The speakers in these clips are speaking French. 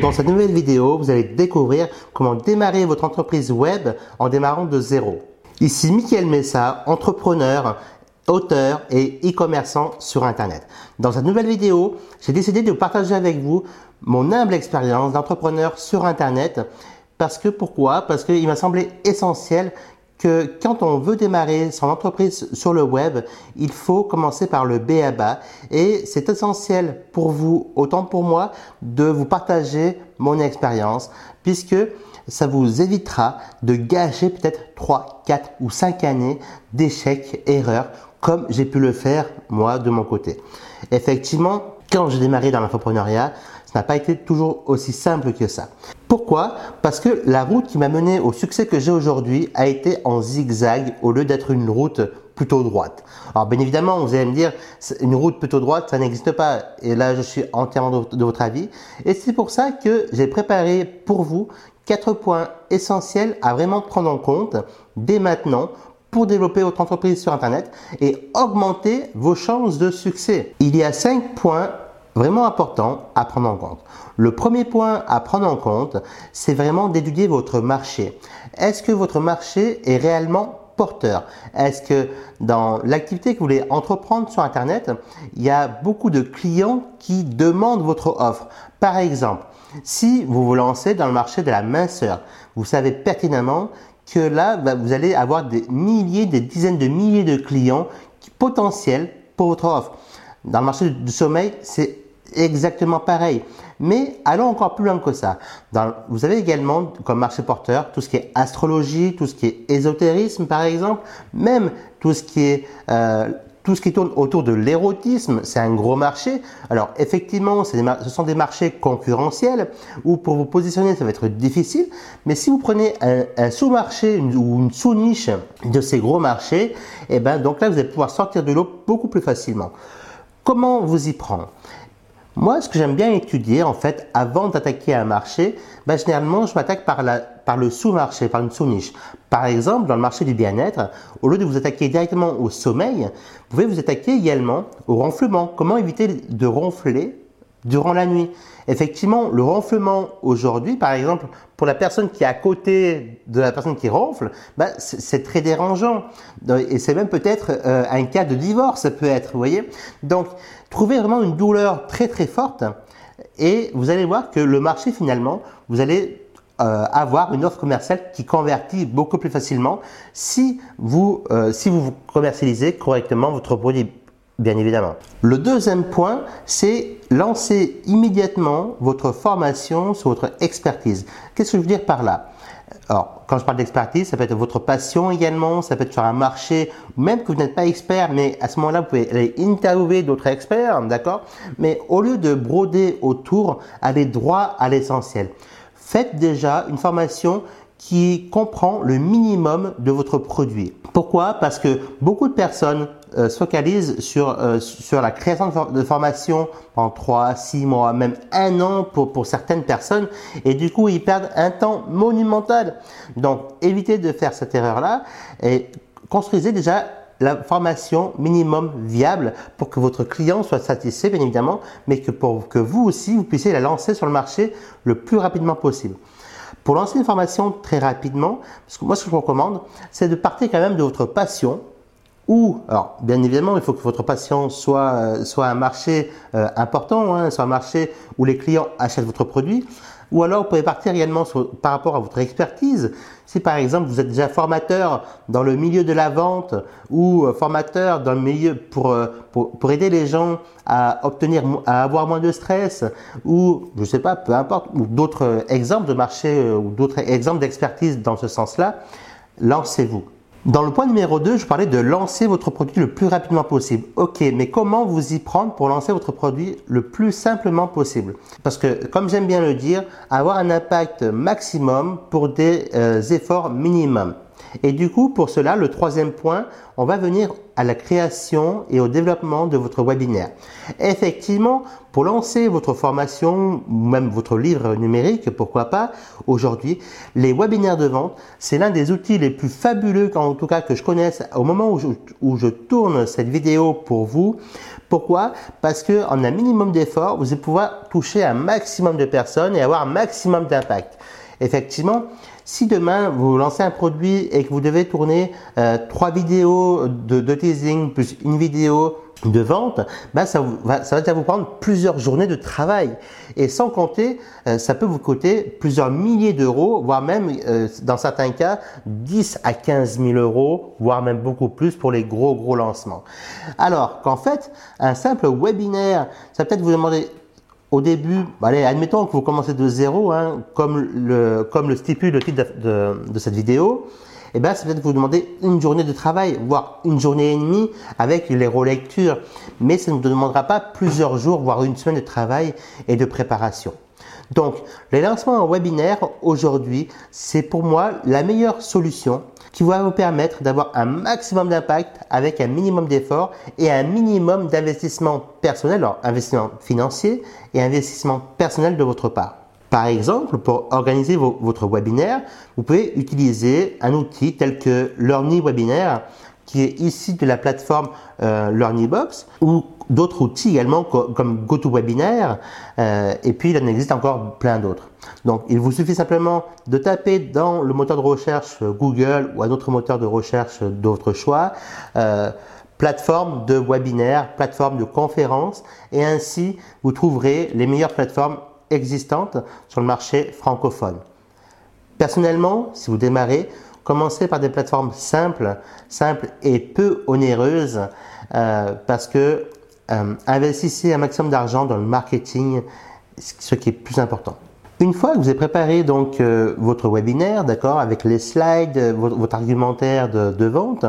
Dans cette nouvelle vidéo, vous allez découvrir comment démarrer votre entreprise web en démarrant de zéro. Ici Mickaël Messa, entrepreneur, auteur et e-commerçant sur Internet. Dans cette nouvelle vidéo, j'ai décidé de partager avec vous mon humble expérience d'entrepreneur sur Internet. Parce que pourquoi? Parce qu'il m'a semblé essentiel que quand on veut démarrer son entreprise sur le web, il faut commencer par le B à bas et c'est essentiel pour vous, autant pour moi, de vous partager mon expérience puisque ça vous évitera de gâcher peut-être 3, 4 ou 5 années d'échecs, erreurs, comme j'ai pu le faire moi de mon côté. Effectivement, quand j'ai démarré dans l'infoprenariat, ça n'a pas été toujours aussi simple que ça. Pourquoi? Parce que la route qui m'a mené au succès que j'ai aujourd'hui a été en zigzag au lieu d'être une route plutôt droite. Alors bien évidemment, vous allez me dire, une route plutôt droite, ça n'existe pas. Et là, je suis entièrement de votre avis. Et c'est pour ça que j'ai préparé pour vous quatre points essentiels à vraiment prendre en compte dès maintenant pour développer votre entreprise sur Internet et augmenter vos chances de succès. Il y a cinq points vraiment important à prendre en compte. Le premier point à prendre en compte, c'est vraiment d'étudier votre marché. Est-ce que votre marché est réellement porteur? Est-ce que dans l'activité que vous voulez entreprendre sur Internet, il y a beaucoup de clients qui demandent votre offre? Par exemple, si vous vous lancez dans le marché de la minceur, vous savez pertinemment que là, bah, vous allez avoir des milliers, des dizaines de milliers de clients potentiels pour votre offre. Dans le marché du sommeil, c'est exactement pareil. Mais allons encore plus loin que ça. vous avez également comme marché porteur tout ce qui est astrologie, tout ce qui est ésotérisme par exemple, même tout ce qui est euh, tout ce qui tourne autour de l'érotisme, c'est un gros marché. Alors effectivement, ce sont des marchés concurrentiels où pour vous positionner, ça va être difficile. Mais si vous prenez un, sous-marché ou une sous-niche de ces gros marchés, et eh ben donc là, vous allez pouvoir sortir de l'eau beaucoup plus facilement. Comment vous y prendre moi, ce que j'aime bien étudier, en fait, avant d'attaquer un marché, ben, généralement, je m'attaque par, par le sous-marché, par une sous-niche. Par exemple, dans le marché du bien-être, au lieu de vous attaquer directement au sommeil, vous pouvez vous attaquer également au ronflement. Comment éviter de ronfler durant la nuit. Effectivement, le ronflement aujourd'hui, par exemple, pour la personne qui est à côté de la personne qui ronfle, bah, c'est très dérangeant. Et c'est même peut-être euh, un cas de divorce, ça peut être, vous voyez. Donc, trouvez vraiment une douleur très très forte et vous allez voir que le marché finalement, vous allez euh, avoir une offre commerciale qui convertit beaucoup plus facilement si vous, euh, si vous commercialisez correctement votre produit bien évidemment. Le deuxième point, c'est lancer immédiatement votre formation sur votre expertise. Qu'est-ce que je veux dire par là? Alors, quand je parle d'expertise, ça peut être votre passion également, ça peut être sur un marché, même que vous n'êtes pas expert, mais à ce moment-là, vous pouvez aller interviewer d'autres experts, d'accord? Mais au lieu de broder autour, allez droit à l'essentiel. Faites déjà une formation qui comprend le minimum de votre produit. Pourquoi? Parce que beaucoup de personnes euh, se focalisent sur, euh, sur la création de, formation en 3, 6 mois, même un an pour, pour certaines personnes et du coup ils perdent un temps monumental. Donc évitez de faire cette erreur-là et construisez déjà la formation minimum viable pour que votre client soit satisfait bien évidemment, mais que pour que vous aussi vous puissiez la lancer sur le marché le plus rapidement possible. Pour lancer une formation très rapidement, moi ce que je recommande, c'est de partir quand même de votre passion, ou, alors bien évidemment, il faut que votre passion soit, euh, un marché euh, important, hein, soit un marché où les clients achètent votre produit, ou alors vous pouvez partir également par rapport à votre expertise. Si par exemple vous êtes déjà formateur dans le milieu de la vente ou euh, formateur dans le milieu pour, pour, pour, aider les gens à obtenir, à avoir moins de stress, ou je sais pas, peu importe, ou d'autres exemples de marché ou d'autres exemples d'expertise dans ce sens-là, lancez-vous. Dans le point numéro 2, je parlais de lancer votre produit le plus rapidement possible. Ok, mais comment vous y prendre pour lancer votre produit le plus simplement possible? Parce que, comme j'aime bien le dire, avoir un impact maximum pour des euh, efforts minimums. Et du coup, pour cela, le troisième point, on va venir à la création et au développement de votre webinaire. Effectivement, pour lancer votre formation ou même votre livre numérique, pourquoi pas, aujourd'hui, les webinaires de vente, c'est l'un des outils les plus fabuleux, en tout cas que je connaisse au moment où je, tourne cette vidéo pour vous. Pourquoi? Parce que en un minimum d'efforts, vous allez pouvoir toucher un maximum de personnes et avoir un maximum d'impact. Effectivement, si demain vous lancez un produit et que vous devez tourner euh, trois vidéos de, teasing plus une vidéo de vente, ben ça, va, ça va vous prendre plusieurs journées de travail. Et sans compter, euh, ça peut vous coûter plusieurs milliers d'euros, voire même euh, dans certains cas 10 à 15 000 euros, voire même beaucoup plus pour les gros gros lancements. Alors qu'en fait, un simple webinaire, ça peut-être vous demander au début, allez, admettons que vous commencez de zéro, hein, comme, le, comme le stipule le titre de, de, cette vidéo, eh bien, c'est peut-être vous demander une journée de travail, voire une journée et demie avec les relectures. Mais ça ne vous demandera pas plusieurs jours, voire une semaine de travail et de préparation. Donc, les lancements en webinaire aujourd'hui, c'est pour moi la meilleure solution qui va vous permettre d'avoir un maximum d'impact avec un minimum d'effort et un minimum d'investissement personnel, alors investissement financier et investissement personnel de votre part. Par exemple, pour organiser votre webinaire, vous pouvez utiliser un outil tel que Learny Webinaire qui est ici de la plateforme euh, LearnyBox ou d'autres outils également comme GoToWebinar euh, et puis il en existe encore plein d'autres. Donc il vous suffit simplement de taper dans le moteur de recherche Google ou un autre moteur de recherche d'autre choix euh, plateforme de webinaire, plateforme de conférence et ainsi vous trouverez les meilleures plateformes existantes sur le marché francophone. Personnellement, si vous démarrez, Commencez par des plateformes simples, simples et peu onéreuses, euh, parce que euh, investissez un maximum d'argent dans le marketing, ce qui est plus important. Une fois que vous avez préparé donc euh, votre webinaire, d'accord, avec les slides, votre, argumentaire de, vente,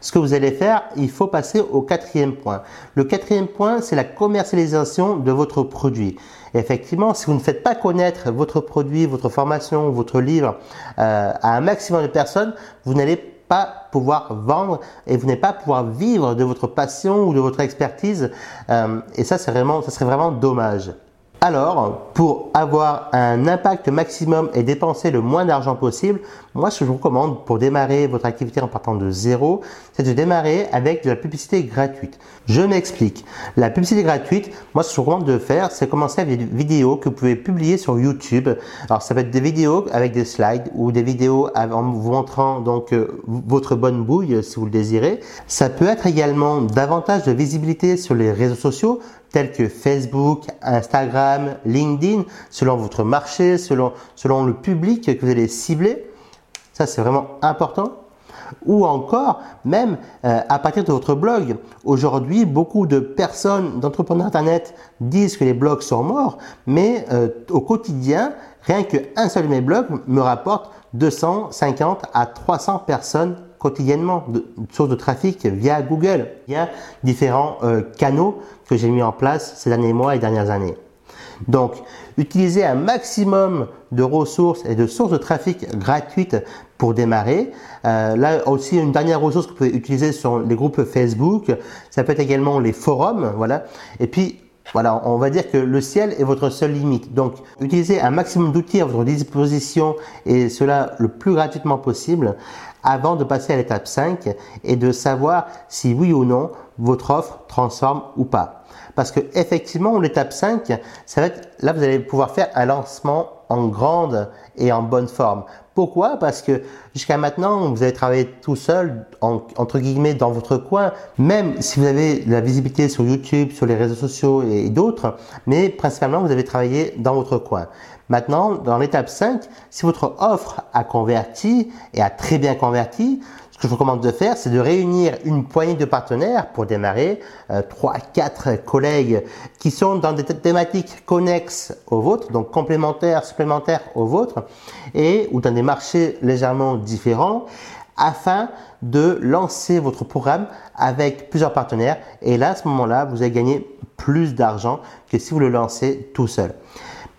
ce que vous allez faire, il faut passer au quatrième point. Le quatrième point, c'est la commercialisation de votre produit. effectivement, si vous ne faites pas connaître votre produit, votre formation, votre livre euh, à un maximum de personnes, vous n'allez pas pouvoir vendre et vous n'allez pas pouvoir vivre de votre passion ou de votre expertise. Euh, et ça, c'est vraiment, ça serait vraiment dommage. Alors, pour avoir un impact maximum et dépenser le moins d'argent possible, moi ce que je vous recommande pour démarrer votre activité en partant de zéro, c'est de démarrer avec de la publicité gratuite. Je m'explique. La publicité gratuite, moi ce que je vous recommande de faire, c'est commencer avec des vidéos que vous pouvez publier sur YouTube. Alors ça peut être des vidéos avec des slides ou des vidéos en vous montrant donc euh, votre bonne bouille si vous le désirez. Ça peut être également davantage de visibilité sur les réseaux sociaux tels que Facebook, Instagram, LinkedIn, selon votre marché, selon, le public que vous allez cibler. Ça, c'est vraiment important. Ou encore, même euh, à partir de votre blog. Aujourd'hui, beaucoup de personnes, d'entrepreneurs Internet disent que les blogs sont morts, mais euh, au quotidien, rien qu'un seul de mes blogs me rapporte 250 à 300 personnes quotidiennement de sources de trafic via Google, via différents euh, canaux que j'ai mis en place ces derniers mois et dernières années. Donc, utilisez un maximum de ressources et de sources de trafic gratuites pour démarrer. Euh, là aussi, une dernière ressource que vous pouvez utiliser sont les groupes Facebook. Ça peut être également les forums, voilà. Et puis, voilà, on va dire que le ciel est votre seule limite. Donc, utilisez un maximum d'outils à votre disposition et cela le plus gratuitement possible avant de passer à l'étape 5 et de savoir si oui ou non votre offre transforme ou pas. Parce que effectivement, l'étape 5, ça va être, là, vous allez pouvoir faire un lancement en grande et en bonne forme. Pourquoi? Parce que jusqu'à maintenant, vous avez travaillé tout seul, entre guillemets, dans votre coin, même si vous avez la visibilité sur YouTube, sur les réseaux sociaux et d'autres, mais principalement, vous avez travaillé dans votre coin. Maintenant, dans l'étape 5, si votre offre a converti et a très bien converti, ce que je vous recommande de faire, c'est de réunir une poignée de partenaires pour démarrer, euh, trois, quatre collègues qui sont dans des thématiques connexes aux vôtres, donc complémentaires, supplémentaires aux vôtres, et ou dans des marchés légèrement différents, afin de lancer votre programme avec plusieurs partenaires. Et là, à ce moment-là, vous allez gagner plus d'argent que si vous le lancez tout seul.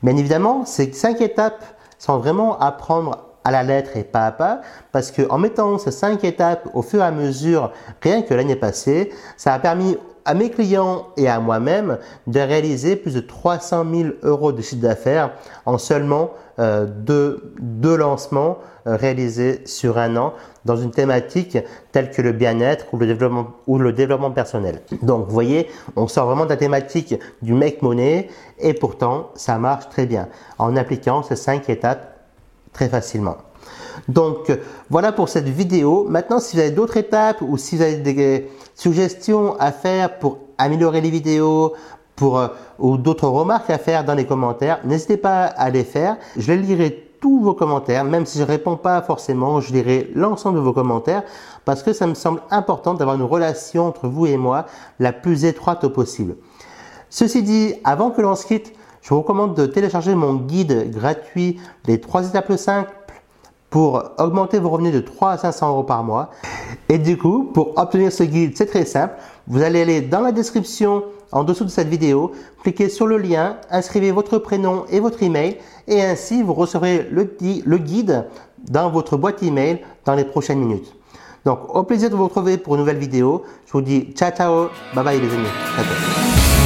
Bien évidemment, ces cinq étapes sont vraiment à prendre à la lettre et pas à pas, parce que en mettant ces cinq étapes au fur et à mesure, rien que l'année passée, ça a permis à mes clients et à moi-même de réaliser plus de 300 000 euros de chiffre d'affaires en seulement euh, deux, deux, lancements euh, réalisés sur un an dans une thématique telle que le bien-être ou le développement ou le développement personnel. Donc vous voyez, on sort vraiment de la thématique du make money et pourtant ça marche très bien en appliquant ces cinq étapes très facilement. Donc voilà pour cette vidéo. Maintenant, si vous avez d'autres étapes ou si vous avez des suggestions à faire pour améliorer les vidéos, euh, ou d'autres remarques à faire dans les commentaires, n'hésitez pas à les faire. Je les lirai tous vos commentaires, même si je ne réponds pas forcément, je lirai l'ensemble de vos commentaires parce que ça me semble important d'avoir une relation entre vous et moi la plus étroite possible. Ceci dit, avant que l'on se quitte, je vous recommande de télécharger mon guide gratuit Les trois étapes simples pour augmenter vos revenus de 3 à 500 euros par mois. Et du coup, pour obtenir ce guide, c'est très simple. Vous allez aller dans la description en dessous de cette vidéo, cliquez sur le lien, inscrivez votre prénom et votre email et ainsi vous recevrez le guide dans votre boîte email dans les prochaines minutes. Donc au plaisir de vous retrouver pour une nouvelle vidéo. Je vous dis ciao ciao, bye bye les amis.